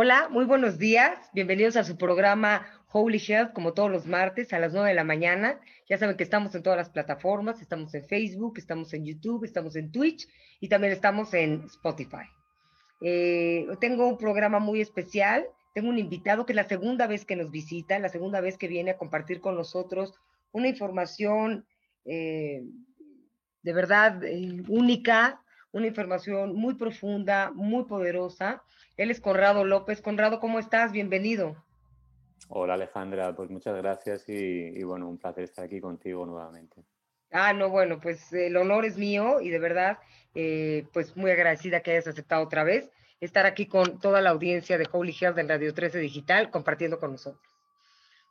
Hola, muy buenos días. Bienvenidos a su programa Holy Health, como todos los martes a las 9 de la mañana. Ya saben que estamos en todas las plataformas, estamos en Facebook, estamos en YouTube, estamos en Twitch y también estamos en Spotify. Eh, tengo un programa muy especial. Tengo un invitado que es la segunda vez que nos visita, la segunda vez que viene a compartir con nosotros una información eh, de verdad eh, única, una información muy profunda, muy poderosa él es Conrado López. Conrado, ¿cómo estás? Bienvenido. Hola Alejandra, pues muchas gracias y, bueno, un placer estar aquí contigo nuevamente. Ah, no, bueno, pues el honor es mío y de verdad, eh, pues muy agradecida que hayas aceptado otra vez estar aquí con toda la audiencia de Holy Health en Radio 13 Digital compartiendo con nosotros.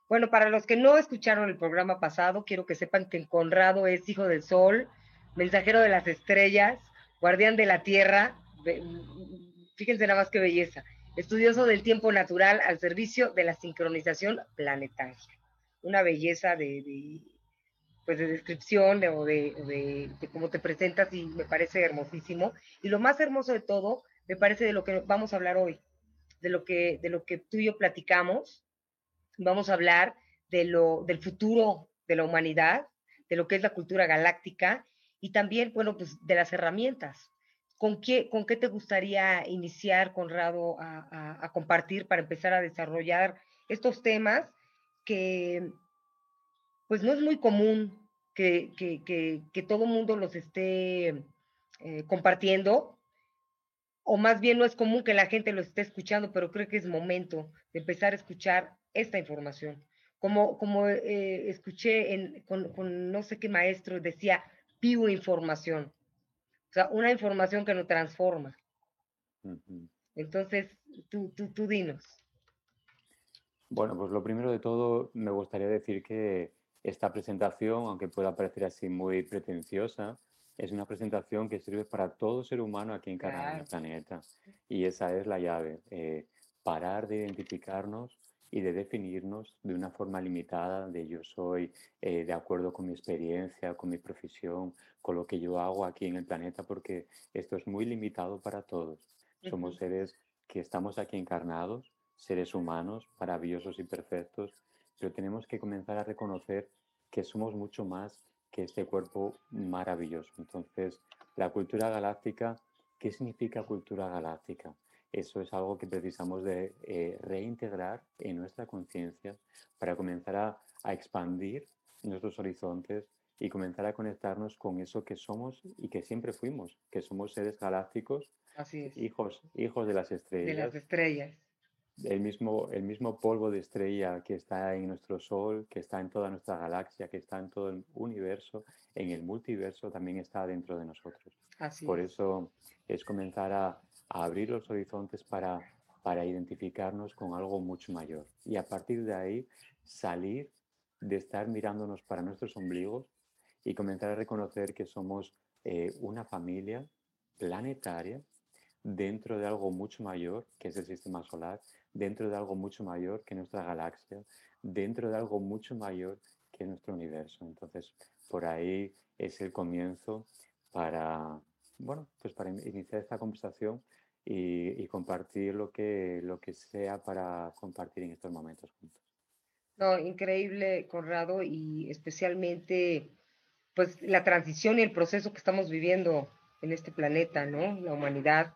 Bueno, para los que no escucharon el programa pasado, quiero que sepan que Conrado es hijo del sol, mensajero de las estrellas, guardián de la tierra, Fíjense nada más qué belleza. Estudioso del tiempo natural al servicio de la sincronización planetaria. Una belleza de, pues de descripción o de, cómo te presentas y me parece hermosísimo. Y lo más hermoso de todo, me parece de lo que vamos a hablar hoy, de lo que, de lo que tú y yo platicamos. Vamos a hablar de lo, del futuro de la humanidad, de lo que es la cultura galáctica y también, bueno, pues de las herramientas ¿Con qué, ¿Con qué te gustaría iniciar, Conrado, a, a, compartir para empezar a desarrollar estos temas que, pues no es muy común que, que, que, que todo mundo los esté eh, compartiendo, o más bien no es común que la gente lo esté escuchando, pero creo que es momento de empezar a escuchar esta información. Como, como eh, escuché en, con no sé qué maestro, decía, pido información o sea, una información que nos transforma. Entonces, tú, tú, tú dinos. Bueno, pues lo primero de todo, me gustaría decir que esta presentación, aunque pueda parecer así muy pretenciosa, es una presentación que sirve para todo ser humano aquí en el planeta. Y esa es la llave, eh, parar de identificarnos y de definirnos de una forma limitada, de yo soy eh, de acuerdo con mi experiencia, con mi profesión, con lo que yo hago aquí en el planeta, porque esto es muy limitado para todos. Somos seres que estamos aquí encarnados, seres humanos, maravillosos y perfectos, pero tenemos que comenzar a reconocer que somos mucho más que este cuerpo maravilloso. Entonces, la cultura galáctica, ¿qué significa cultura galáctica? Eso es algo que precisamos de eh, reintegrar en nuestra conciencia para comenzar a, expandir nuestros horizontes y comenzar a conectarnos con eso que somos y que siempre fuimos, que somos seres galácticos, hijos, hijos de las estrellas. De las estrellas. El mismo, el mismo polvo de estrella que está en nuestro Sol, que está en toda nuestra galaxia, que está en todo el universo, en el multiverso, también está dentro de nosotros. Por eso es comenzar a, a abrir los horizontes para, para identificarnos con algo mucho mayor. Y a partir de ahí salir de estar mirándonos para nuestros ombligos y comenzar a reconocer que somos eh, una familia planetaria dentro de algo mucho mayor que es el sistema solar, dentro de algo mucho mayor que nuestra galaxia, dentro de algo mucho mayor que nuestro universo. Entonces, por ahí es el comienzo para, bueno, pues para iniciar esta conversación y, compartir lo que, lo que sea para compartir en estos momentos juntos. No, increíble, Conrado, y especialmente pues la transición y el proceso que estamos viviendo en este planeta, ¿no? La humanidad,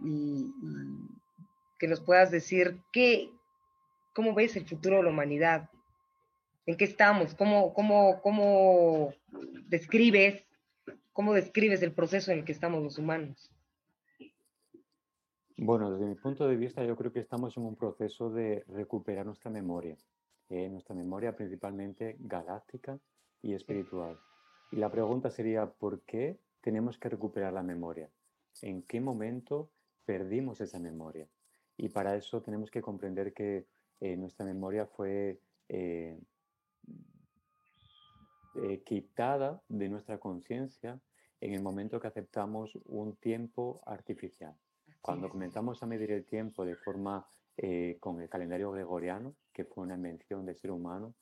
y, que nos puedas decir qué, cómo ves el futuro de la humanidad, en qué estamos, cómo, cómo, cómo describes, cómo describes el proceso en el que estamos los humanos. Bueno, desde mi punto de vista yo creo que estamos en un proceso de recuperar nuestra memoria, eh, nuestra memoria principalmente galáctica y espiritual. Y la pregunta sería, ¿por qué tenemos que recuperar la memoria? ¿En qué momento perdimos esa memoria? Y para eso tenemos que comprender que eh, nuestra memoria fue eh, quitada de nuestra conciencia en el momento que aceptamos un tiempo artificial. Cuando comenzamos a medir el tiempo de forma eh, con el calendario gregoriano, que fue una invención del ser humano,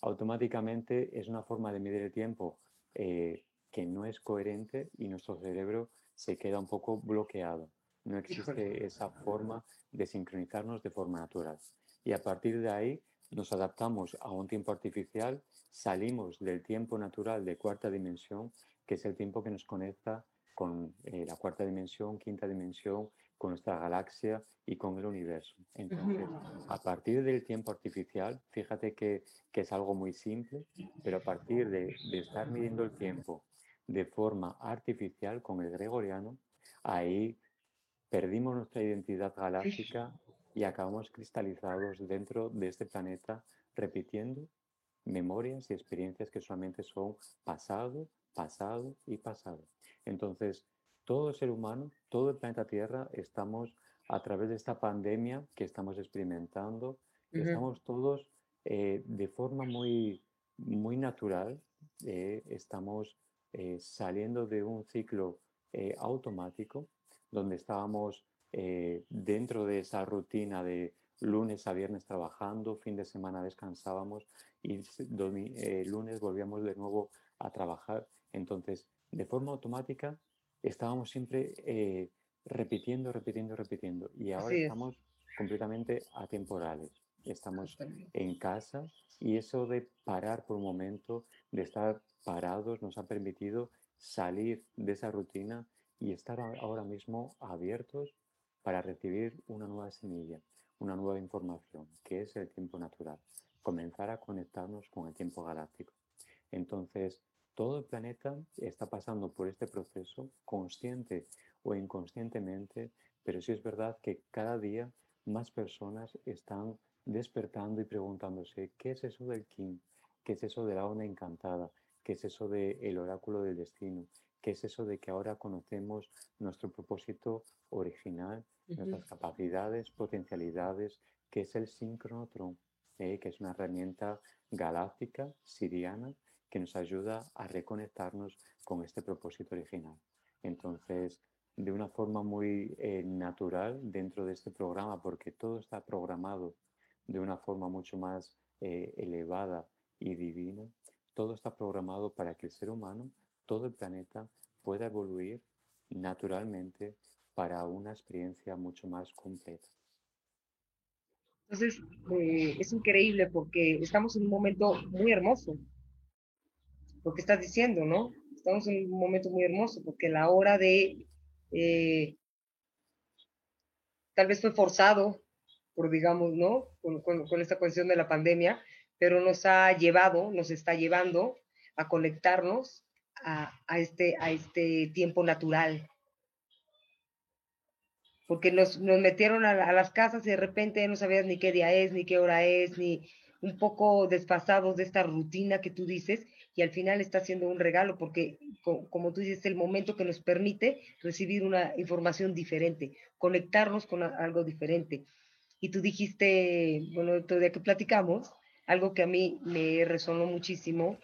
automáticamente es una forma de medir el tiempo eh, que no es coherente y nuestro cerebro se queda un poco bloqueado. no existe esa forma de sincronizarnos de forma natural. Y a partir de ahí nos adaptamos a un tiempo artificial, salimos del tiempo natural de cuarta dimensión, que es el tiempo que nos conecta con eh, la cuarta dimensión, quinta dimensión, con nuestra galaxia y con el universo. Entonces, a partir del tiempo artificial, fíjate que, que es algo muy simple, pero a partir de, de, estar midiendo el tiempo de forma artificial con el gregoriano, ahí perdimos nuestra identidad galáctica y acabamos cristalizados dentro de este planeta repitiendo memorias y experiencias que solamente son pasado, pasado y pasado. Entonces, todo ser humano, todo el planeta Tierra, estamos a través de esta pandemia que estamos experimentando, estamos todos eh, de forma muy, muy natural, eh, estamos eh, saliendo de un ciclo automático donde estábamos dentro de esa rutina de lunes a viernes trabajando, fin de semana descansábamos y lunes volvíamos de nuevo a trabajar. Entonces, de forma automática estábamos siempre eh, repitiendo, repitiendo, repitiendo. Y ahora estamos completamente atemporales. Estamos en casa y eso de parar por un momento, de estar parados, nos ha permitido salir de esa rutina y estar ahora mismo abiertos para recibir una nueva semilla, una nueva información, que es el tiempo natural. Comenzar a conectarnos con el tiempo galáctico. Entonces, todo el planeta está pasando por este proceso consciente o inconscientemente, pero sí es verdad que cada día más personas están despertando y preguntándose, ¿qué es eso del King? ¿Qué es eso de la onda encantada? ¿Qué es eso del oráculo del destino? ¿Qué es eso de que ahora conocemos nuestro propósito original, nuestras capacidades, potencialidades? ¿Qué es el sincronotron? Eh, que es una herramienta galáctica, siriana, que nos ayuda a reconectarnos con este propósito original. Entonces, de una forma muy eh, natural dentro de este programa, porque todo está programado de una forma mucho más eh, elevada y divina, todo está programado para que el ser humano, todo el planeta, pueda evoluir naturalmente para una experiencia mucho más completa. Entonces, eh, es increíble porque estamos en un momento muy hermoso, lo que estás diciendo, ¿no? Estamos en un momento muy hermoso porque la hora de, eh, tal vez fue forzado, por digamos, ¿no? Con, esta cuestión de la pandemia, pero nos ha llevado, nos está llevando a conectarnos a, este, a este tiempo natural. Porque nos, metieron a, a, las casas y de repente no sabías ni qué día es, ni qué hora es, ni un poco despasados de esta rutina que tú dices, y al final está siendo un regalo porque, como tú dices, es el momento que nos permite recibir una información diferente, conectarnos con algo diferente. Y tú dijiste, bueno, todavía que platicamos, algo que a mí me resonó muchísimo,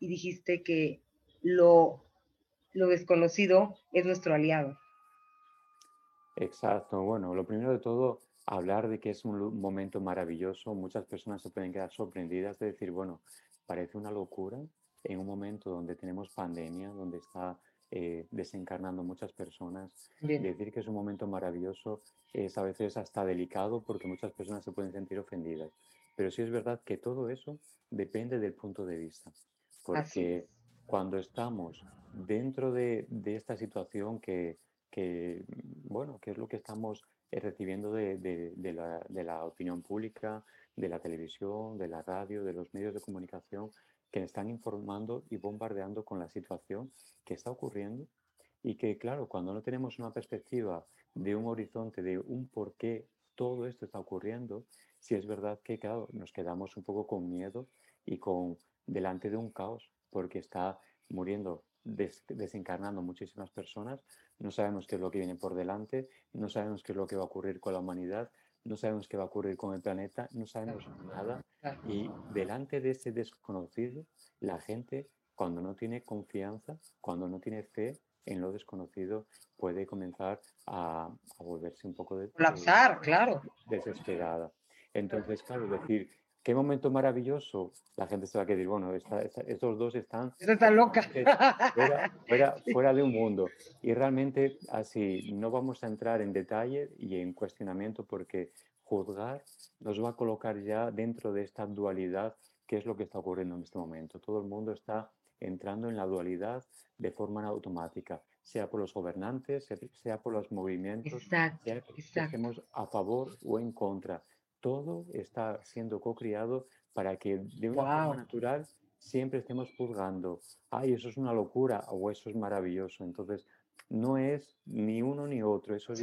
y dijiste que lo, lo desconocido es nuestro aliado. Exacto, bueno, lo primero de todo, hablar de que es un momento maravilloso, muchas personas se pueden quedar sorprendidas de decir, bueno, parece una locura en un momento donde tenemos pandemia, donde está eh, desencarnando muchas personas. Decir que es un momento maravilloso es a veces hasta delicado porque muchas personas se pueden sentir ofendidas. Pero sí es verdad que todo eso depende del punto de vista. Porque cuando estamos dentro de, esta situación que, bueno, que es lo que estamos eh, recibiendo de, la, de la opinión pública, de la televisión, de la radio, de los medios de comunicación que están informando y bombardeando con la situación que está ocurriendo. Y que, claro, cuando no tenemos una perspectiva de un horizonte, de un por qué todo esto está ocurriendo, si es verdad que, claro, nos quedamos un poco con miedo y con delante de un caos, porque está muriendo, desencarnando muchísimas personas, no sabemos qué es lo que viene por delante, no sabemos qué es lo que va a ocurrir con la humanidad, no sabemos qué va a ocurrir con el planeta, no sabemos nada. Y delante de ese desconocido, la gente, cuando no tiene confianza, cuando no tiene fe en lo desconocido, puede comenzar a, volverse un poco de, colapsar, claro. Desesperada. Entonces, claro, decir ¿Qué momento maravilloso? La gente se va a decir, bueno, estos dos están... está loca. Fuera, fuera, de un mundo. Y realmente así, no vamos a entrar en detalle y en cuestionamiento porque juzgar nos va a colocar ya dentro de esta dualidad que es lo que está ocurriendo en este momento. Todo el mundo está entrando en la dualidad de forma automática, sea por los gobernantes, sea por los movimientos, sea que estemos a favor o en contra todo está siendo co-criado para que de una forma natural siempre estemos juzgando, ay, eso es una locura o eso es maravilloso. Entonces, no es ni uno ni otro, eso es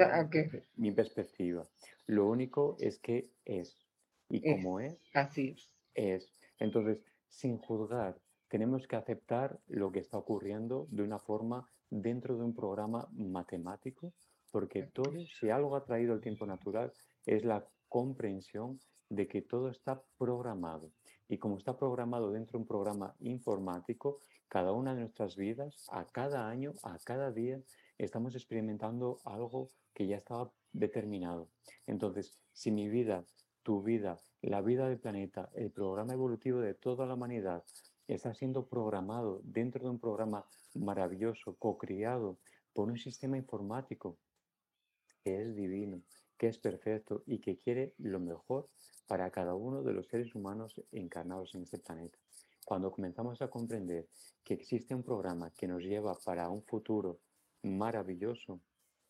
mi perspectiva. Lo único es que es. Y como es, así es. Entonces, sin juzgar, tenemos que aceptar lo que está ocurriendo de una forma dentro de un programa matemático, porque todo, si algo ha traído el tiempo natural, es la comprensión de que todo está programado. Y como está programado dentro de un programa informático, cada una de nuestras vidas, a cada año, a cada día, estamos experimentando algo que ya estaba determinado. Entonces, si mi vida, tu vida, la vida del planeta, el programa evolutivo de toda la humanidad está siendo programado dentro de un programa maravilloso, co-criado por un sistema informático es divino, que es perfecto y que quiere lo mejor para cada uno de los seres humanos encarnados en este planeta. Cuando comenzamos a comprender que existe un programa que nos lleva para un futuro maravilloso,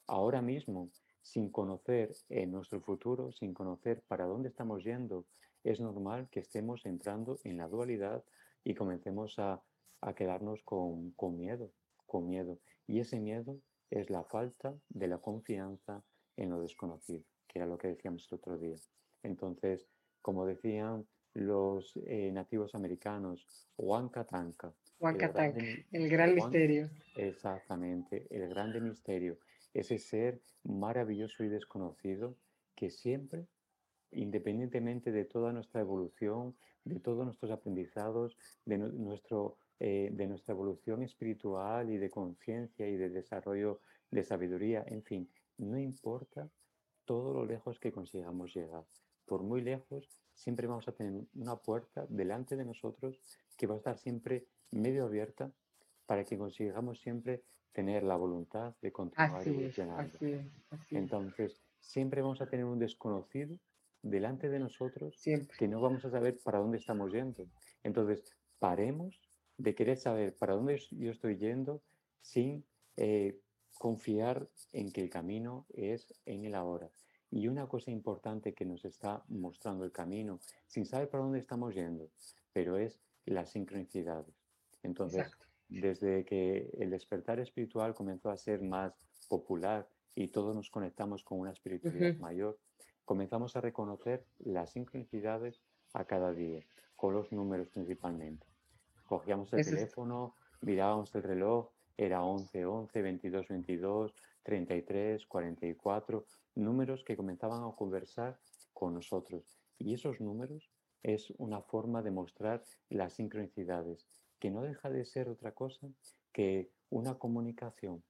ahora mismo, sin conocer en nuestro futuro, sin conocer para dónde estamos yendo, es normal que estemos entrando en la dualidad y comencemos a, a quedarnos con, con miedo, con miedo. Y ese miedo es la falta de la confianza en lo desconocido, que era lo que decíamos el otro día. Entonces, como decían los eh, nativos americanos, Huancatanca. Huancatanca, el, gran misterio. Exactamente, el grande misterio. Ese ser maravilloso y desconocido que siempre, independientemente de toda nuestra evolución, de todos nuestros aprendizados, de, nuestro, eh, de nuestra evolución espiritual y de conciencia y de desarrollo de sabiduría, en fin, no importa todo lo lejos que consigamos llegar. Por muy lejos, siempre vamos a tener una puerta delante de nosotros que va a estar siempre medio abierta para que consigamos siempre tener la voluntad de continuar evolucionando. Entonces, siempre vamos a tener un desconocido delante de nosotros que no vamos a saber para dónde estamos yendo. Entonces, paremos de querer saber para dónde yo estoy yendo sin eh, confiar en que el camino es en el ahora. Y una cosa importante que nos está mostrando el camino, sin saber para dónde estamos yendo, pero es las sincronicidades. Entonces, desde que el despertar espiritual comenzó a ser más popular y todos nos conectamos con una espiritualidad mayor, comenzamos a reconocer las sincronicidades a cada día, con los números principalmente. Cogíamos el teléfono, mirábamos el reloj era 11, 11, 22, 22, 33, 44, números que comenzaban a conversar con nosotros. Y esos números es una forma de mostrar las sincronicidades, que no deja de ser otra cosa que una comunicación.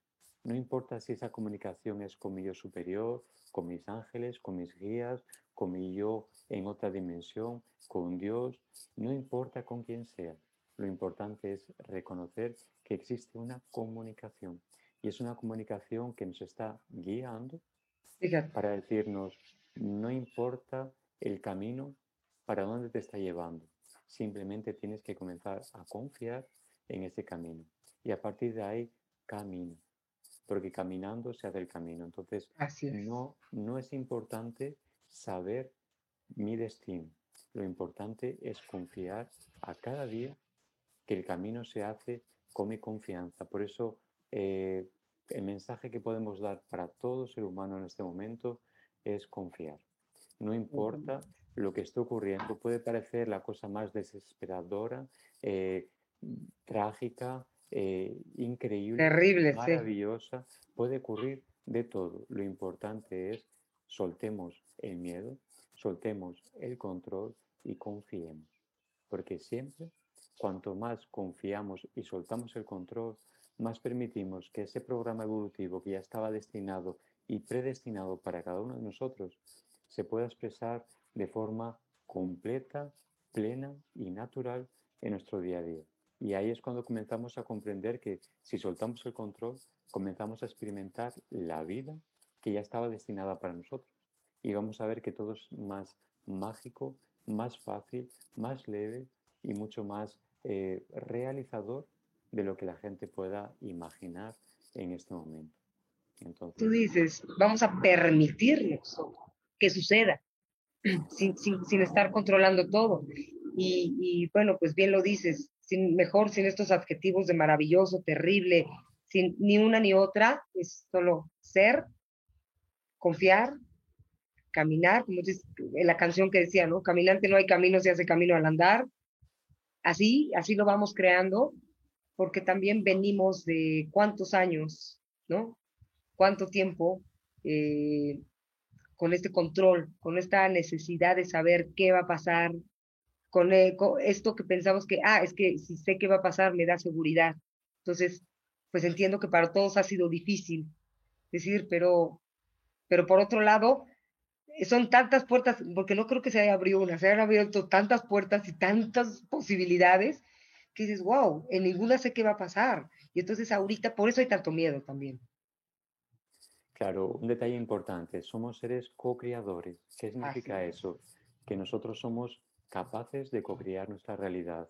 No importa si esa comunicación es con mi yo superior, con mis ángeles, con mis guías, con mi yo en otra dimensión, con Dios, no importa con quién sea. Lo importante es reconocer que existe una comunicación. Y es una comunicación que nos está guiando para decirnos, no importa el camino para dónde te está llevando, simplemente tienes que comenzar a confiar en ese camino. Y a partir de ahí camino, porque caminando se hace el camino. Entonces, No, no es importante saber mi destino, lo importante es confiar a cada día que el camino se hace con mi confianza. Por eso eh, el mensaje que podemos dar para todo ser humano en este momento es confiar. No importa lo que esté ocurriendo, puede parecer la cosa más desesperadora, eh, trágica, eh, increíble, Terrible, maravillosa, puede ocurrir de todo. Lo importante es soltemos el miedo, soltemos el control y confiemos, porque siempre Cuanto más confiamos y soltamos el control, más permitimos que ese programa evolutivo que ya estaba destinado y predestinado para cada uno de nosotros se pueda expresar de forma completa plena y natural en nuestro día a día. Y ahí es cuando comenzamos a comprender que si soltamos el control, comenzamos a experimentar la vida que ya estaba destinada para nosotros. Y vamos a ver que todo es más mágico, más fácil, más leve y mucho más eh, realizador de lo que la gente pueda imaginar en este momento. Entonces, Tú dices, vamos a permitirnos que suceda sin, sin, sin estar controlando todo. Y, y, bueno, pues bien lo dices, sin, mejor sin estos adjetivos de maravilloso, terrible, sin ni una ni otra, es solo ser, confiar, caminar, como dices en la canción que decía, ¿no? Caminante no hay camino, se hace camino al andar. Así, así lo vamos creando, porque también venimos de cuántos años, ¿no? Cuánto tiempo eh, con este control, con esta necesidad de saber qué va a pasar, con, eh, esto que pensamos que, ah, es que si sé qué va a pasar, me da seguridad. Entonces, pues entiendo que para todos ha sido difícil decir, pero, pero por otro lado, son tantas puertas, porque no creo que se haya abierto una, se han abierto tantas puertas y tantas posibilidades que dices, wow, en ninguna sé qué va a pasar. Y entonces ahorita, por eso hay tanto miedo también. Claro, un detalle importante, somos seres co-creadores. ¿Qué significa eso? Que nosotros somos capaces de co-crear nuestra realidad.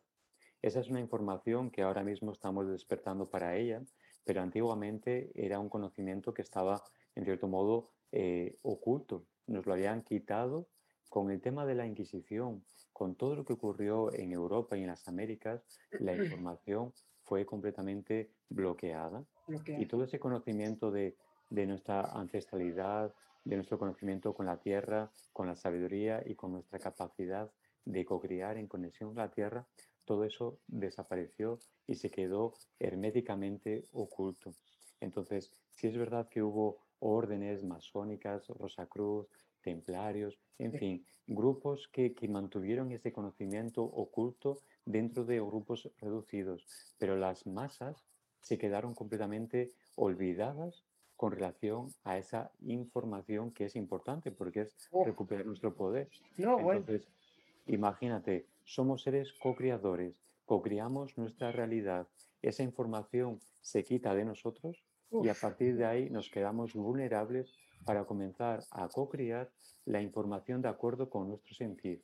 Esa es una información que ahora mismo estamos despertando para ella, pero antiguamente era un conocimiento que estaba, en cierto modo, eh, oculto. Nos lo habían quitado con el tema de la Inquisición, con todo lo que ocurrió en Europa y en las Américas, la información fue completamente bloqueada. Y todo ese conocimiento de, de nuestra ancestralidad, de nuestro conocimiento con la tierra, con la sabiduría y con nuestra capacidad de co-crear en conexión con la tierra, todo eso desapareció y se quedó herméticamente oculto. Entonces, si es verdad que hubo órdenes masónicas, Rosacruz, templarios, en fin, grupos que, que, mantuvieron ese conocimiento oculto dentro de grupos reducidos, pero las masas se quedaron completamente olvidadas con relación a esa información que es importante porque es recuperar nuestro poder. No, Entonces, imagínate, somos seres co-creadores, co-creamos nuestra realidad, esa información se quita de nosotros y a partir de ahí nos quedamos vulnerables para comenzar a co-crear la información de acuerdo con nuestro sentir.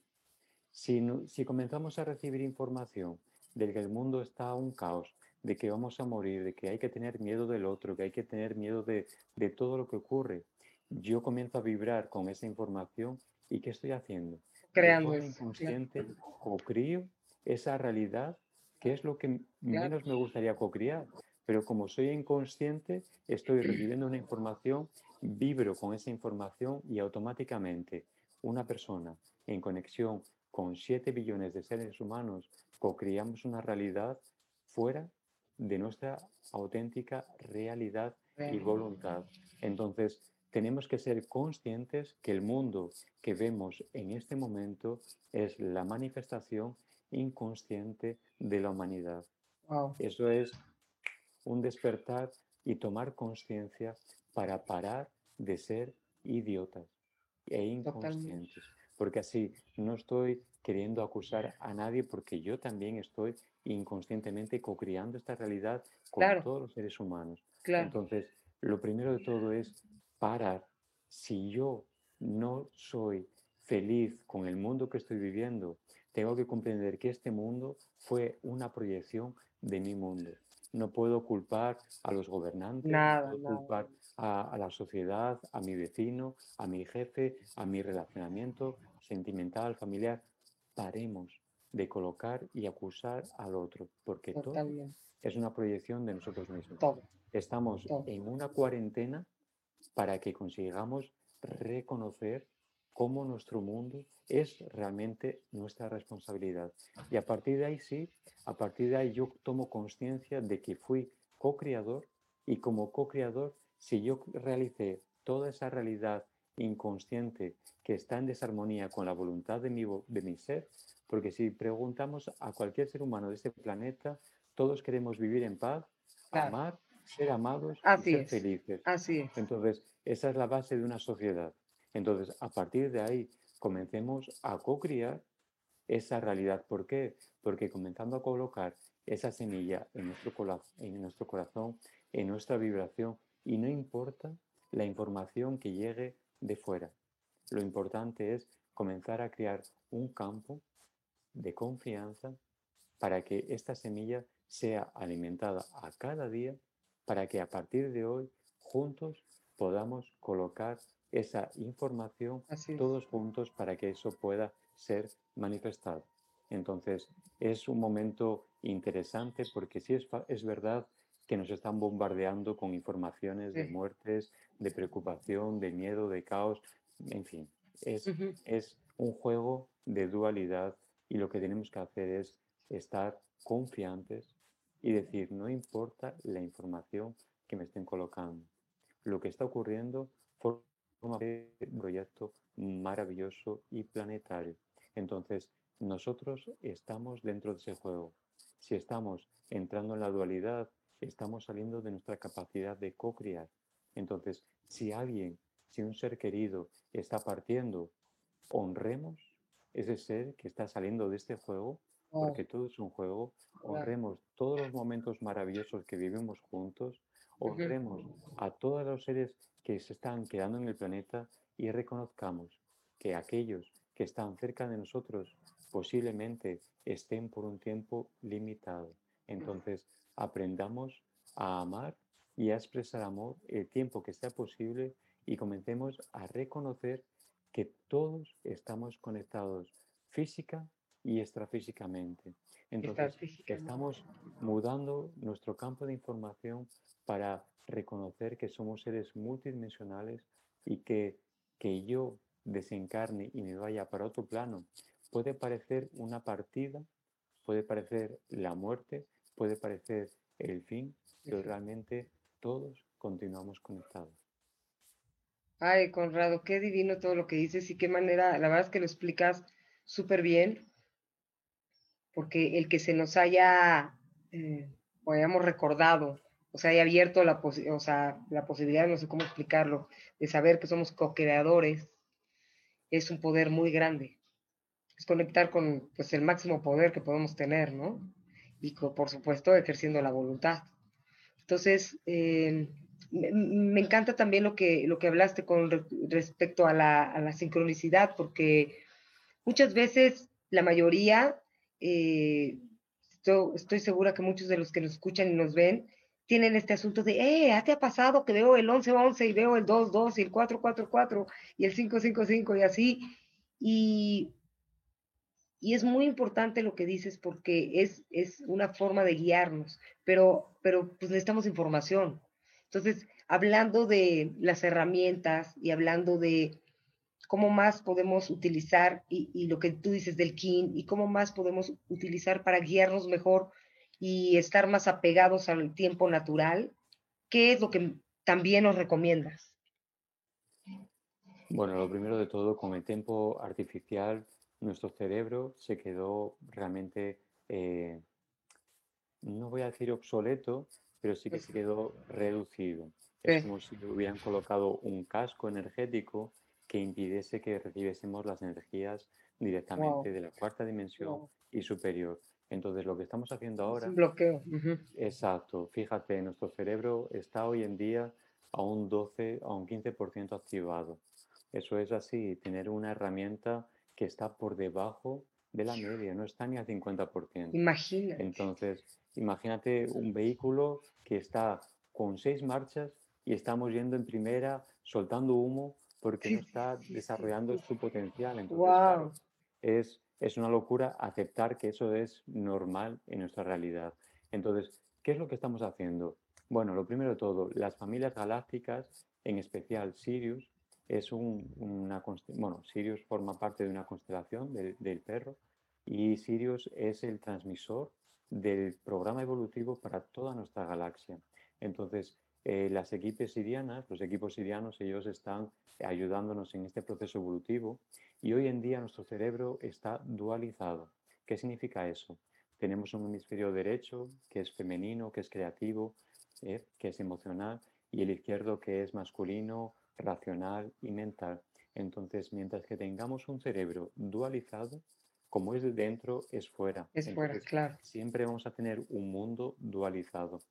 Si, si comenzamos a recibir información de que el mundo está un caos, de que vamos a morir, de que hay que tener miedo del otro, que hay que tener miedo de, de todo lo que ocurre, yo comienzo a vibrar con esa información y ¿qué estoy haciendo? Creando. inconsciente co-crío esa realidad que es lo que menos me gustaría co-criar pero como soy inconsciente, estoy recibiendo una información, vibro con esa información y automáticamente una persona en conexión con 7 billones de seres humanos co-criamos una realidad fuera de nuestra auténtica realidad y voluntad. Entonces, tenemos que ser conscientes que el mundo que vemos en este momento es la manifestación inconsciente de la humanidad. Eso es un despertar y tomar conciencia para parar de ser idiotas e inconscientes. Porque así no estoy queriendo acusar a nadie porque yo también estoy inconscientemente co-creando esta realidad con todos los seres humanos. Entonces, lo primero de todo es parar. Si yo no soy feliz con el mundo que estoy viviendo, tengo que comprender que este mundo fue una proyección de mi mundo no puedo culpar a los gobernantes, no puedo culpar a, la sociedad, a mi vecino, a mi jefe, a mi relacionamiento sentimental, familiar. Paremos de colocar y acusar al otro, porque todo es una proyección de nosotros mismos. Estamos en una cuarentena para que consigamos reconocer cómo nuestro mundo es realmente nuestra responsabilidad. Y a partir de ahí sí, a partir de ahí yo tomo conciencia de que fui co-creador y como co-creador, si yo realicé toda esa realidad inconsciente que está en desarmonía con la voluntad de mi, de mi ser, porque si preguntamos a cualquier ser humano de este planeta, todos queremos vivir en paz, amar, ser amados y ser felices. Así es. Entonces, esa es la base de una sociedad. Entonces, a partir de ahí, comencemos a co-criar esa realidad. ¿Por qué? Porque comenzando a colocar esa semilla en nuestro, en nuestro corazón, en nuestra vibración, y no importa la información que llegue de fuera. Lo importante es comenzar a crear un campo de confianza para que esta semilla sea alimentada a cada día, para que a partir de hoy juntos podamos colocar esa información todos juntos para que eso pueda ser manifestado. Entonces, es un momento interesante porque sí es, es verdad que nos están bombardeando con informaciones de muertes, de preocupación, de miedo, de caos, en fin, es, es un juego de dualidad y lo que tenemos que hacer es estar confiantes y decir, no importa la información que me estén colocando, lo que está ocurriendo forma de un proyecto maravilloso y planetario. Entonces, nosotros estamos dentro de ese juego. Si estamos entrando en la dualidad, estamos saliendo de nuestra capacidad de co-crear. Entonces, si alguien, si un ser querido está partiendo, honremos ese ser que está saliendo de este juego, porque todo es un juego, honremos todos los momentos maravillosos que vivimos juntos, honremos a todos los seres que se están quedando en el planeta y reconozcamos que aquellos que están cerca de nosotros posiblemente estén por un tiempo limitado. Entonces, aprendamos a amar y a expresar amor el tiempo que sea posible y comencemos a reconocer que todos estamos conectados física y extrafísicamente. Entonces, que estamos mudando nuestro campo de información para reconocer que somos seres multidimensionales y que, que yo desencarne y me vaya para otro plano puede parecer una partida, puede parecer la muerte, puede parecer el fin, pero realmente todos continuamos conectados. Ay, Conrado, qué divino todo lo que dices y qué manera, la verdad es que lo explicas súper bien, porque el que se nos haya, eh, o hayamos recordado, o sea, haya abierto la, o sea, la posibilidad, no sé cómo explicarlo, de saber que somos co-creadores, es un poder muy grande. Es conectar con pues, el máximo poder que podemos tener, ¿no? Y por supuesto ejerciendo la voluntad. Entonces, eh, me, encanta también lo que, lo que hablaste con respecto a la, sincronicidad, porque muchas veces la mayoría, eh, estoy, segura que muchos de los que nos escuchan y nos ven, tienen este asunto de, eh, ¿ya te ha pasado que veo el 11-11 y veo el 2-2 y el 4-4-4 y el 5-5-5 y así? Y, y es muy importante lo que dices porque es, es una forma de guiarnos, pero, pero pues necesitamos información. Entonces, hablando de las herramientas y hablando de cómo más podemos utilizar y, lo que tú dices del KIN y cómo más podemos utilizar para guiarnos mejor y estar más apegados al tiempo natural, ¿qué es lo que también nos recomiendas? Bueno, lo primero de todo, con el tiempo artificial, nuestro cerebro se quedó realmente, eh, no voy a decir obsoleto, pero sí que se quedó reducido. Es como si hubieran colocado un casco energético que impidiese que recibiésemos las energías directamente de la cuarta dimensión y superior. Entonces, lo que estamos haciendo ahora... un bloqueo. Exacto. Fíjate, nuestro cerebro está hoy en día a un 12, a un 15% activado. Eso es así, tener una herramienta que está por debajo de la media, no está ni al 50%. Imagínate. Entonces, imagínate un vehículo que está con seis marchas y estamos yendo en primera, soltando humo porque no está desarrollando su potencial. Entonces, es, es una locura aceptar que eso es normal en nuestra realidad. Entonces, ¿qué es lo que estamos haciendo? Bueno, lo primero de todo, las familias galácticas, en especial Sirius, es un, una... Bueno, Sirius forma parte de una constelación del, del perro y Sirius es el transmisor del programa evolutivo para toda nuestra galaxia. Entonces, eh, las equipos sirianas, los equipos sirianos, ellos están ayudándonos en este proceso evolutivo y hoy en día nuestro cerebro está dualizado. ¿Qué significa eso? Tenemos un hemisferio derecho que es femenino, que es creativo, eh, que es emocional, y el izquierdo que es masculino, racional y mental. Entonces, mientras que tengamos un cerebro dualizado, como es de dentro, es fuera. Es fuera, claro. Siempre vamos a tener un mundo dualizado.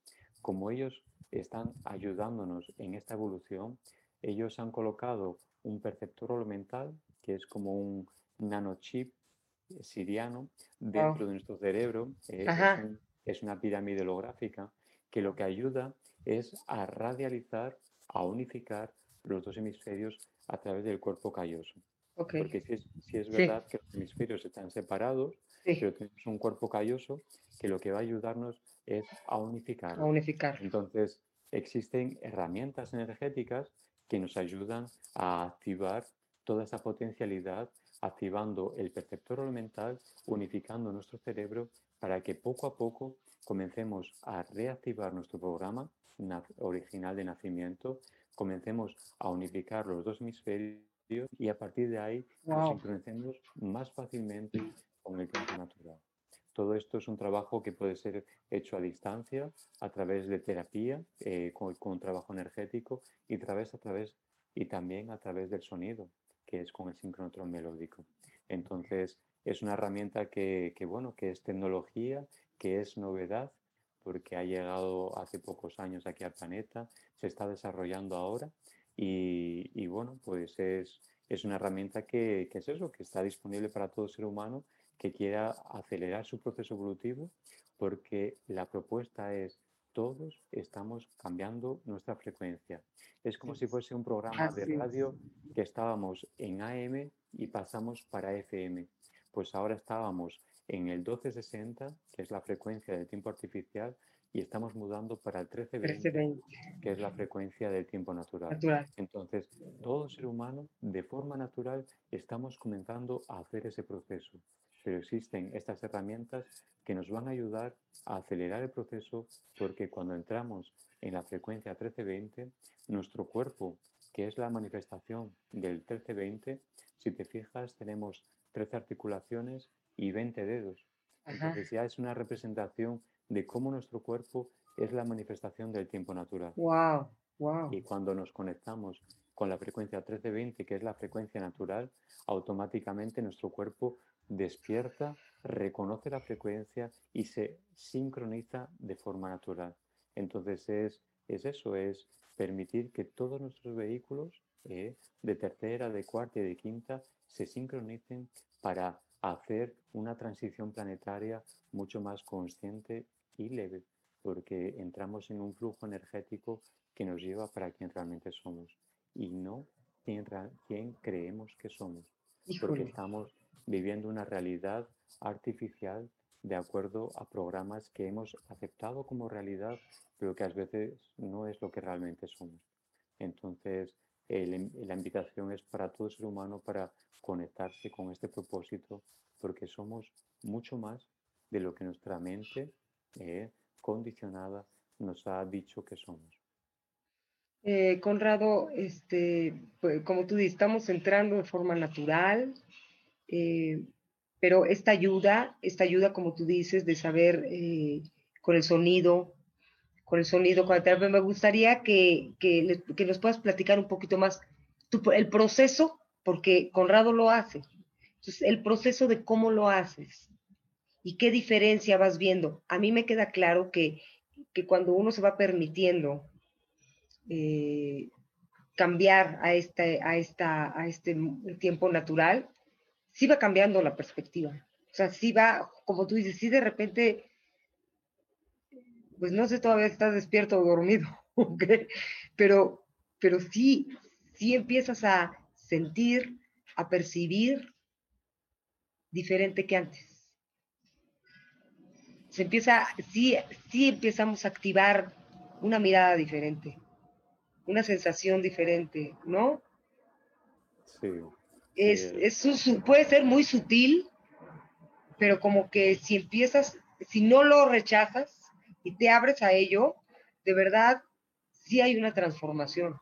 Como ellos están ayudándonos en esta evolución, ellos han colocado un perceptor mental, que es como un nanochip siriano dentro de nuestro cerebro. Eh, es, una pirámide holográfica que lo que ayuda es a radializar, a unificar los dos hemisferios a través del cuerpo calloso. Porque si es, verdad que los hemisferios están separados, pero tenemos un cuerpo calloso que lo que va a ayudarnos es a unificar. A unificar. Entonces, existen herramientas energéticas que nos ayudan a activar toda esa potencialidad, activando el perceptor mental, unificando nuestro cerebro para que poco a poco comencemos a reactivar nuestro programa original de nacimiento, comencemos a unificar los dos hemisferios y a partir de ahí nos sincronicemos más fácilmente con natural. Todo esto es un trabajo que puede ser hecho a distancia, a través de terapia, eh, con, con, trabajo energético y, también a través del sonido, que es con el sincronotron melódico. Entonces, es una herramienta que, que, bueno, que es tecnología, que es novedad, porque ha llegado hace pocos años aquí al planeta, se está desarrollando ahora y, bueno, pues es, es una herramienta que, es eso, que está disponible para todo ser humano que quiera acelerar su proceso evolutivo, porque la propuesta es todos estamos cambiando nuestra frecuencia. Es como si fuese un programa de radio que estábamos en AM y pasamos para FM. Pues ahora estábamos en el 1260, que es la frecuencia del tiempo artificial, y estamos mudando para el 1320, que es la frecuencia del tiempo natural. Entonces, todo ser humano, de forma natural, estamos comenzando a hacer ese proceso. Pero existen estas herramientas que nos van a ayudar a acelerar el proceso porque cuando entramos en la frecuencia 1320, nuestro cuerpo, que es la manifestación del 1320, si te fijas, tenemos 13 articulaciones y 20 dedos. Entonces ya es una representación de cómo nuestro cuerpo es la manifestación del tiempo natural. Wow, wow. Y cuando nos conectamos con la frecuencia 1320, que es la frecuencia natural, automáticamente nuestro cuerpo despierta, reconoce la frecuencia y se sincroniza de forma natural. Entonces es, es eso, es permitir que todos nuestros vehículos eh, de tercera, de cuarta y de quinta se sincronicen para hacer una transición planetaria mucho más consciente y leve, porque entramos en un flujo energético que nos lleva para quien realmente somos y no quien, quien creemos que somos, porque estamos viviendo una realidad artificial de acuerdo a programas que hemos aceptado como realidad, pero que a veces no es lo que realmente somos. Entonces, la invitación es para todo ser humano para conectarse con este propósito, porque somos mucho más de lo que nuestra mente eh, condicionada nos ha dicho que somos. Eh, Conrado, este, pues, como tú dices, estamos entrando de forma natural, eh, pero esta ayuda, esta ayuda, como tú dices, de saber con el sonido, con el sonido, con la me gustaría que, que, que, nos puedas platicar un poquito más el proceso, porque Conrado lo hace. Entonces, el proceso de cómo lo haces y qué diferencia vas viendo. A mí me queda claro que, cuando uno se va permitiendo eh, cambiar a, este, a, esta, a este tiempo natural, sí va cambiando la perspectiva. O sea, sí va, como tú dices, sí de repente, pues no sé todavía si estás despierto o dormido, pero, pero sí, sí empiezas a sentir, a percibir diferente que antes se empieza, sí, sí empezamos a activar una mirada diferente, una sensación diferente, ¿no? Sí. Es, puede ser muy sutil, pero como que si empiezas, si no lo rechazas y te abres a ello, de verdad, sí hay una transformación.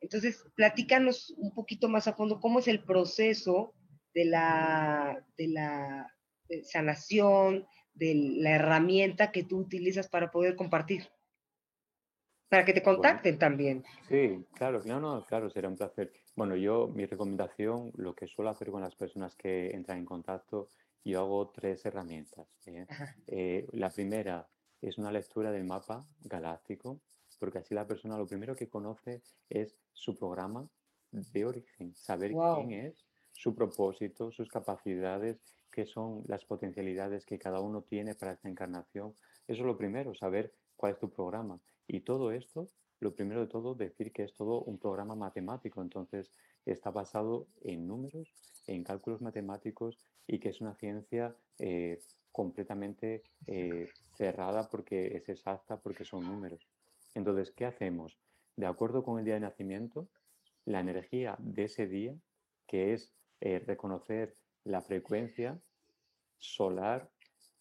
Entonces, platícanos un poquito más a fondo cómo es el proceso de la, de la sanación, de la herramienta que tú utilizas para poder compartir. Para que te Bueno, contacten también. sí, claro, no, no, claro, será un placer. Bueno, yo, mi recomendación, lo que suelo hacer con las personas que entran en contacto, yo hago tres herramientas. ¿eh? Eh, la primera es una lectura del mapa galáctico, porque así la persona lo primero que conoce es su programa de origen, saber quién Wow. es, su propósito, sus capacidades, qué son las potencialidades que cada uno tiene para esta encarnación. Eso es lo primero, saber cuál es tu programa. Y todo esto, lo primero de todo, decir que es todo un programa matemático. Entonces, está basado en números, en cálculos matemáticos y que es una ciencia eh, completamente eh, cerrada porque es exacta, porque son números. Entonces, ¿qué hacemos? De acuerdo con el día de nacimiento, la energía de ese día, que es eh, reconocer la frecuencia solar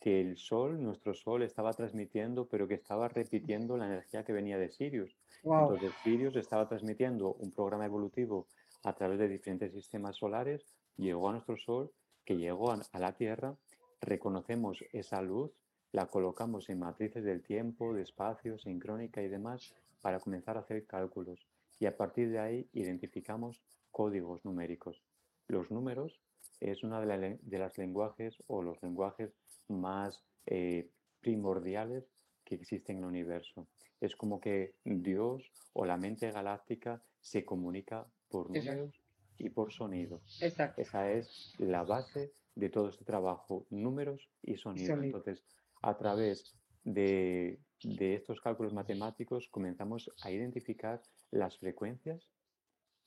que el Sol, nuestro Sol, estaba transmitiendo, pero que estaba repitiendo la energía que venía de Sirius. Wow. Entonces, Sirius estaba transmitiendo un programa evolutivo a través de diferentes sistemas solares, llegó a nuestro Sol, que llegó a, a la Tierra, reconocemos esa luz, la colocamos en matrices del tiempo, de espacio, sincrónica y demás, para comenzar a hacer cálculos. Y a partir de ahí identificamos códigos numéricos. Los números es una de, la de las lenguajes o los lenguajes más eh, primordiales que existen en el universo. Es como que Dios o la mente galáctica se comunica por números Exacto. y por sonido. Exacto. Esa es la base de todo este trabajo, números y sonido. sonido. Entonces, a través de, de estos cálculos matemáticos comenzamos a identificar las frecuencias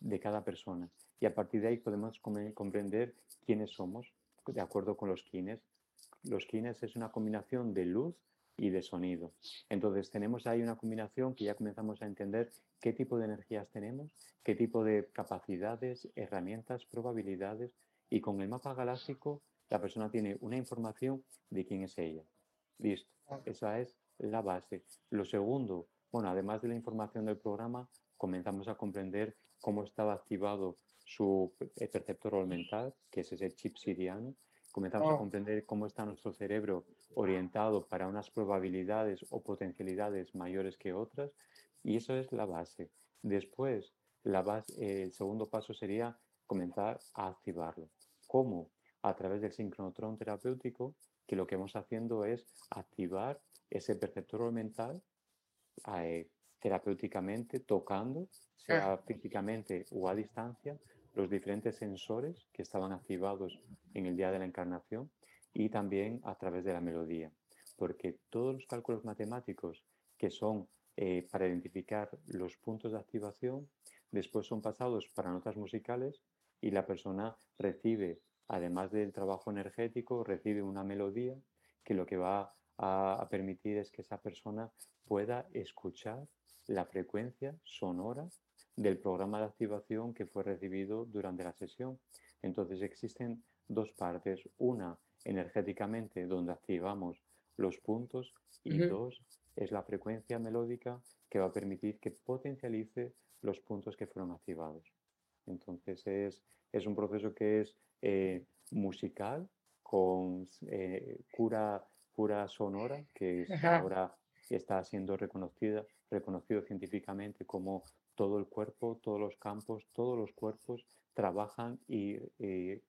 de cada persona y a partir de ahí podemos comprender quiénes somos de acuerdo con los kines. Los kines es una combinación de luz y de sonido. Entonces tenemos ahí una combinación que ya comenzamos a entender qué tipo de energías tenemos, qué tipo de capacidades, herramientas, probabilidades y con el mapa galáctico la persona tiene una información de quién es ella. Listo, esa es la base. Lo segundo, bueno, además de la información del programa, comenzamos a comprender cómo estaba activado su eh, perceptor mental, que es ese chip siriano. Comenzamos a Oh. comprender cómo está nuestro cerebro orientado para unas probabilidades o potencialidades mayores que otras, y eso es la base. Después, la base, el segundo paso sería comenzar a activarlo. ¿Cómo? A través del sincronotrón terapéutico, que lo que vamos haciendo es activar ese perceptor mental eh, terapéuticamente, tocando, sea físicamente o a distancia, los diferentes sensores que estaban activados en el día de la encarnación y también a través de la melodía, porque todos los cálculos matemáticos que son eh, para identificar los puntos de activación, después son pasados para notas musicales y la persona recibe, además del trabajo energético, recibe una melodía que lo que va a, a permitir es que esa persona pueda escuchar la frecuencia sonora del programa de activación que fue recibido durante la sesión. Entonces existen dos partes, una energéticamente donde activamos los puntos y dos es la frecuencia melódica que va a permitir que potencialice los puntos que fueron activados. Entonces es, es un proceso que es eh, musical con eh, cura, cura sonora que es ahora está siendo reconocida, reconocido científicamente como todo el cuerpo, todos los campos, todos los cuerpos trabajan y eh,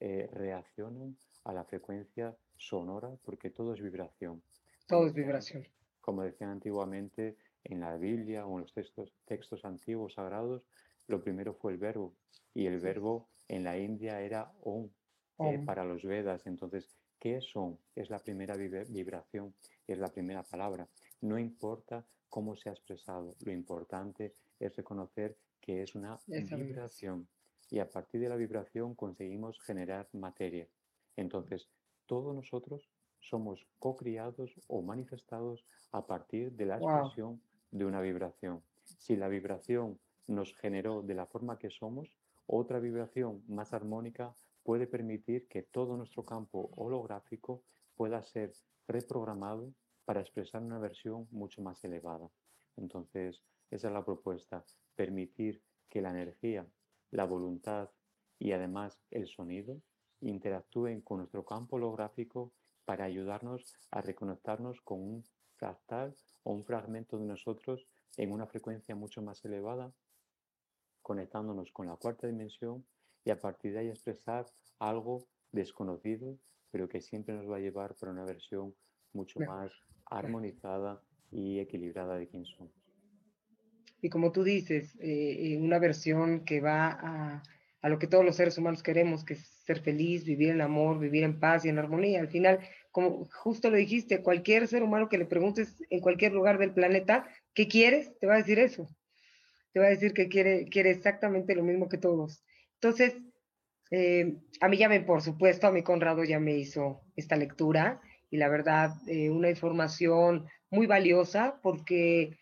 eh, reaccionan a la frecuencia sonora porque todo es vibración. Todo es vibración. como decían antiguamente en la Biblia o en los textos, textos antiguos sagrados, lo primero fue el verbo y el verbo en la India era Om, eh, Om. para los Vedas. Entonces, ¿qué es Om? Es la primera vibra- vibración, es la primera palabra. No importa cómo se ha expresado, lo importante es reconocer que es una Esa vibración. y a partir de la vibración conseguimos generar materia. Entonces, todos nosotros somos co-criados o manifestados a partir de la Wow. expresión de una vibración. Si la vibración nos generó de la forma que somos, otra vibración más armónica puede permitir que todo nuestro campo holográfico pueda ser reprogramado para expresar una versión mucho más elevada. Entonces, esa es la propuesta, permitir que la energía, la voluntad y además el sonido interactúen con nuestro campo holográfico para ayudarnos a reconectarnos con un fractal o un fragmento de nosotros en una frecuencia mucho más elevada, conectándonos con la cuarta dimensión y a partir de ahí expresar algo desconocido, pero que siempre nos va a llevar para una versión mucho más armonizada y equilibrada de quién somos. Y como tú dices, eh, eh, una versión que va a, a, lo que todos los seres humanos queremos, que es ser feliz, vivir en amor, vivir en paz y en armonía. Al final, como justo lo dijiste, cualquier ser humano que le preguntes en cualquier lugar del planeta, ¿qué quieres? Te va a decir eso. Te va a decir que quiere, quiere exactamente lo mismo que todos. Entonces, eh, a mí ya me, por supuesto, a mí Conrado ya me hizo esta lectura y la verdad, una información muy valiosa porque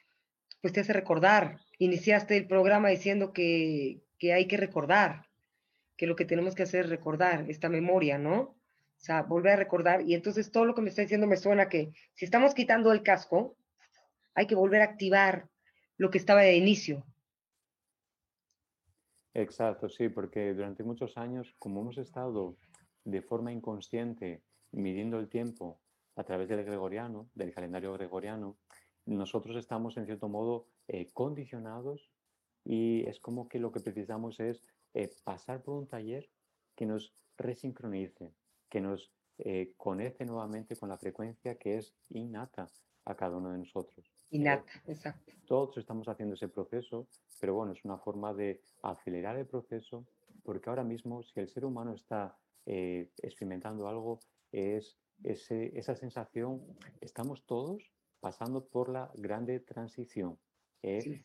pues te hace recordar. Iniciaste el programa diciendo que, que hay que recordar, que lo que tenemos que hacer es recordar esta memoria, ¿no? O sea, volver a recordar. Y entonces todo lo que me está diciendo me suena que si estamos quitando el casco, hay que volver a activar lo que estaba de inicio. Exacto, sí, porque durante muchos años, como hemos estado de forma inconsciente midiendo el tiempo a través del gregoriano, del calendario gregoriano, nosotros estamos en cierto modo eh, condicionados y es como que lo que precisamos es eh, pasar por un taller que nos resincronice, que nos eh, conecte nuevamente con la frecuencia que es innata a cada uno de nosotros. Innata, exacto. Todos estamos haciendo ese proceso, pero bueno, es una forma de acelerar el proceso, porque ahora mismo si el ser humano está eh, experimentando algo, es ese, esa sensación, estamos todos pasando por la grande transición,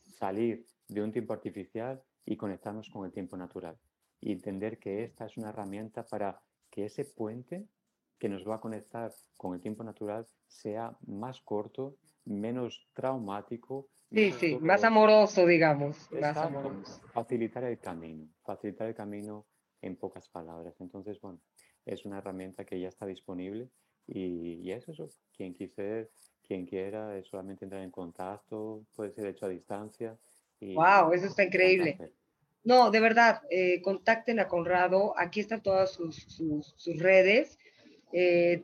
salir de un tiempo artificial y conectarnos con el tiempo natural. Y entender que esta es una herramienta para que ese puente que nos va a conectar con el tiempo natural sea más corto, menos traumático. Sí, sí, más amoroso, digamos. Más amoroso. Facilitar el camino, facilitar el camino en pocas palabras. Entonces, bueno, es una herramienta que ya está disponible y, y es eso. Quien quise, quien quiera, es solamente entrar en contacto, puede ser hecho a distancia. wow, eso está increíble. No, de verdad, eh, contacten a Conrado. Aquí están todas sus, sus, redes. Eh,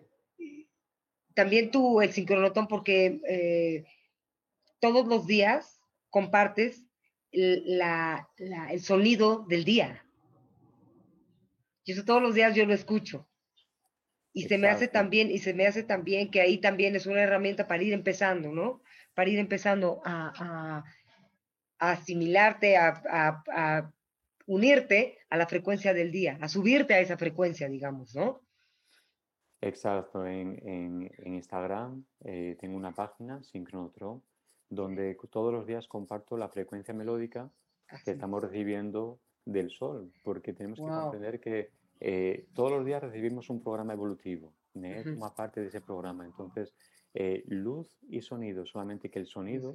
también tú, el sincronotón, porque eh, todos los días compartes el, la, el sonido del día. Y eso todos los días yo lo escucho. Y se me hace también, y se me hace también que ahí también es una herramienta para ir empezando, ¿no? Para ir empezando a, a, asimilarte, a, a, unirte a la frecuencia del día, a subirte a esa frecuencia, digamos, ¿no? Exacto, en, en, en Instagram eh, tengo una página, Sincronotron, donde todos los días comparto la frecuencia melódica que estamos recibiendo del Sol, porque tenemos que comprender que eh, todos los días recibimos un programa evolutivo, ¿eh? forma parte de ese programa. Entonces, eh, luz y sonido, solamente que el sonido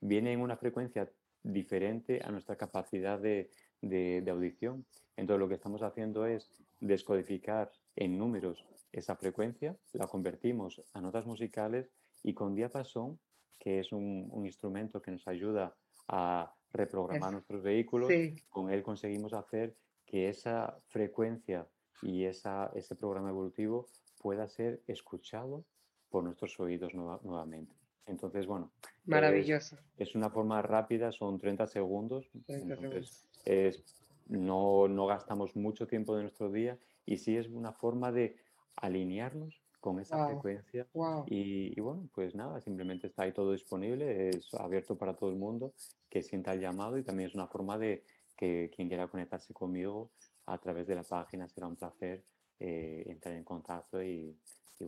viene en una frecuencia diferente a nuestra capacidad de, de, audición. Entonces, lo que estamos haciendo es descodificar en números esa frecuencia, la convertimos a notas musicales y con diapasón, que es un, un instrumento que nos ayuda a reprogramar nuestros vehículos, con él conseguimos hacer que esa frecuencia y esa, ese programa evolutivo pueda ser escuchado por nuestros oídos nuevamente. Entonces, bueno. Maravilloso. Es, una forma rápida, son 30 segundos. entonces, Es, no, no gastamos mucho tiempo de nuestro día y sí es una forma de alinearnos con esa frecuencia. Y, y, bueno, pues nada, simplemente está ahí todo disponible, es abierto para todo el mundo que sienta el llamado y también es una forma de que quien quiera conectarse conmigo a través de la página será un placer eh, entrar en contacto y, y.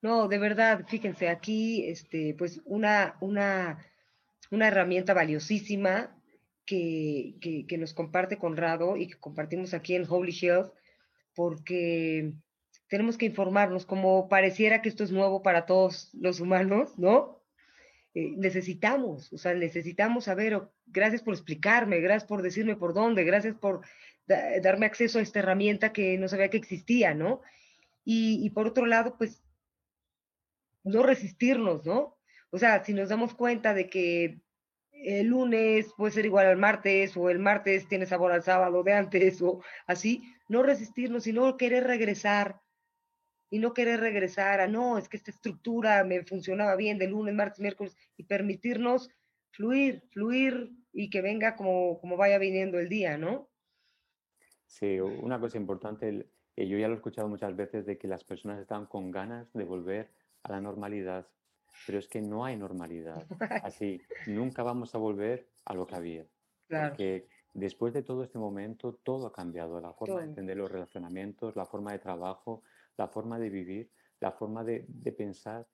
No, de verdad, fíjense, aquí este, pues una, una, una herramienta valiosísima que, que, que nos comparte Conrado y que compartimos aquí en Holy Health, porque tenemos que informarnos, como pareciera que esto es nuevo para todos los humanos, ¿no? Eh, necesitamos, o sea, necesitamos saber, gracias por explicarme, gracias por decirme por dónde, gracias por darme acceso a esta herramienta que no sabía que existía, ¿no? Y, por otro lado, pues, no resistirnos, ¿no? O sea, si nos damos cuenta de que el lunes puede ser igual al martes o el martes tiene sabor al sábado de antes o así, no resistirnos, sino querer regresar y no querer regresar a, no, es que esta estructura me funcionaba bien de lunes, martes, miércoles, y permitirnos fluir, fluir y que venga como, como vaya viniendo el día, ¿no? Sí, una cosa importante, y yo ya lo he escuchado muchas veces, de que las personas están con ganas de volver a la normalidad, pero es que no hay normalidad. Así, nunca vamos a volver a lo que había. Porque después de todo este momento, todo ha cambiado. La forma de entender los relacionamientos, la forma de trabajo, la forma de vivir, la forma de, de pensar,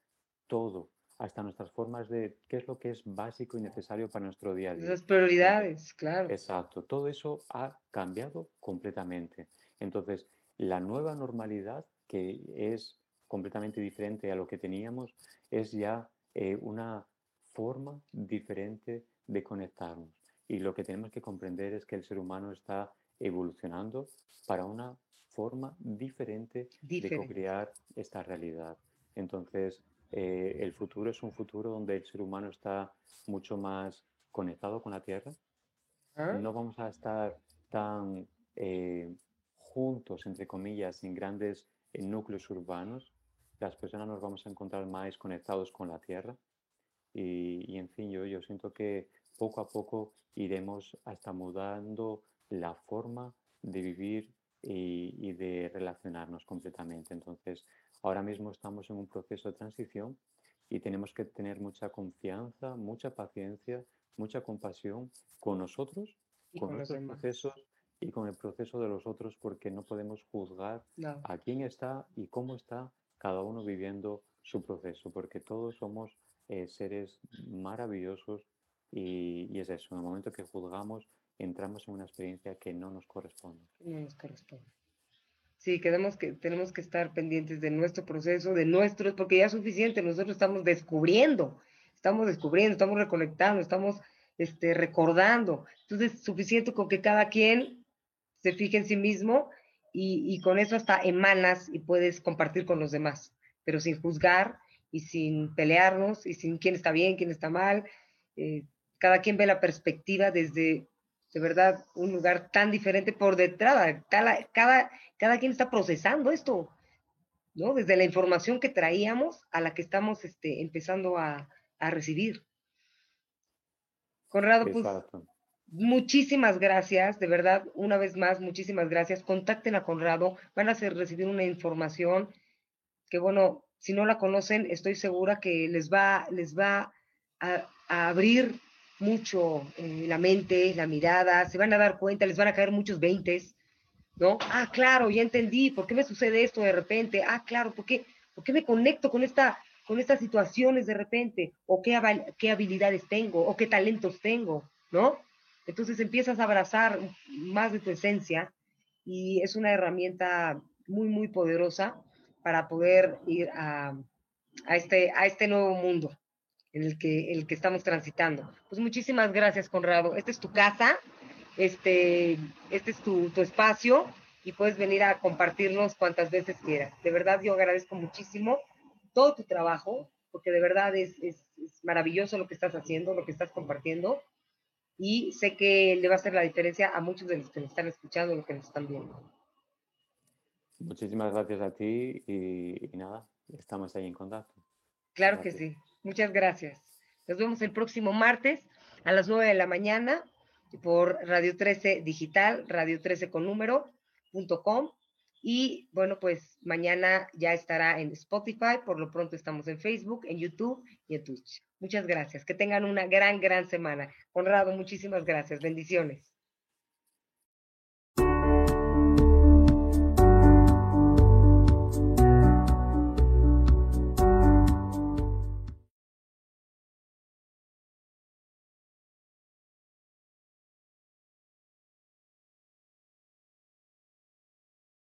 todo hasta nuestras formas de qué es lo que es básico y necesario para nuestro día a día. Las prioridades, claro. Exacto, todo eso ha cambiado completamente. Entonces, la nueva normalidad, que es completamente diferente a lo que teníamos, es ya eh, una forma diferente de conectarnos. Y lo que tenemos que comprender es que el ser humano está evolucionando para una forma diferente, diferente. de co-crear esta realidad. Entonces, eh, el futuro es un futuro donde el ser humano está mucho más conectado con la Tierra. ¿Ah? No vamos a estar tan eh, juntos, entre comillas, en grandes núcleos urbanos. Las personas nos vamos a encontrar más conectados con la Tierra. Y, en fin, yo, yo siento que poco a poco iremos hasta mudando la forma de vivir y, y de relacionarnos completamente. Entonces, Ahora mismo estamos en un proceso de transición y tenemos que tener mucha confianza, mucha paciencia, mucha compasión con nosotros, con, nuestros procesos y con el proceso de los otros, porque no podemos juzgar a quién está y cómo está cada uno viviendo su proceso, porque todos somos eh, seres maravillosos y, y, es eso, en el momento que juzgamos entramos en una experiencia que no nos corresponde. No nos corresponde. Sí, queremos que, tenemos que estar pendientes de nuestro proceso, de nuestros, porque ya es suficiente, nosotros estamos descubriendo, estamos descubriendo, estamos reconectando, estamos este, recordando. Entonces, suficiente con que cada quien se fije en sí mismo y, y, con eso hasta emanas y puedes compartir con los demás, pero sin juzgar y sin pelearnos y sin quién está bien, quién está mal. Eh, cada quien ve la perspectiva desde de verdad, un lugar tan diferente por detrás. Cada, cada, cada quien está procesando esto, ¿no? Desde la información que traíamos a la que estamos este, empezando a, a recibir. Conrado, pues, muchísimas gracias, de verdad, una vez más, muchísimas gracias. Contacten a Conrado, van a hacer, recibir una información que, bueno, si no la conocen, estoy segura que les va, les va a, a abrir mucho eh, la mente, la mirada, se van a dar cuenta, les van a caer muchos veintes, ¿no? Ah, claro, ya entendí, ¿por qué me sucede esto de repente? Ah, claro, ¿por qué, ¿por qué me conecto con, esta, con estas situaciones de repente? ¿O qué, qué habilidades tengo? ¿O qué talentos tengo? ¿No? Entonces empiezas a abrazar más de tu esencia y es una herramienta muy, muy poderosa para poder ir a, a, este, a este nuevo mundo en el que, el que estamos transitando. Pues muchísimas gracias, Conrado. Esta es tu casa, este, este es tu, tu espacio y puedes venir a compartirnos cuantas veces quieras. De verdad, yo agradezco muchísimo todo tu trabajo, porque de verdad es, es, es maravilloso lo que estás haciendo, lo que estás compartiendo, y sé que le va a hacer la diferencia a muchos de los que nos están escuchando, los que nos están viendo. Muchísimas gracias a ti y, y nada, estamos ahí en contacto. Claro gracias. que sí. Muchas gracias. Nos vemos el próximo martes a las 9 de la mañana por Radio 13 Digital, Radio 13 con número.com. Y bueno, pues mañana ya estará en Spotify, por lo pronto estamos en Facebook, en YouTube y en Twitch. Muchas gracias, que tengan una gran, gran semana. Conrado, muchísimas gracias, bendiciones.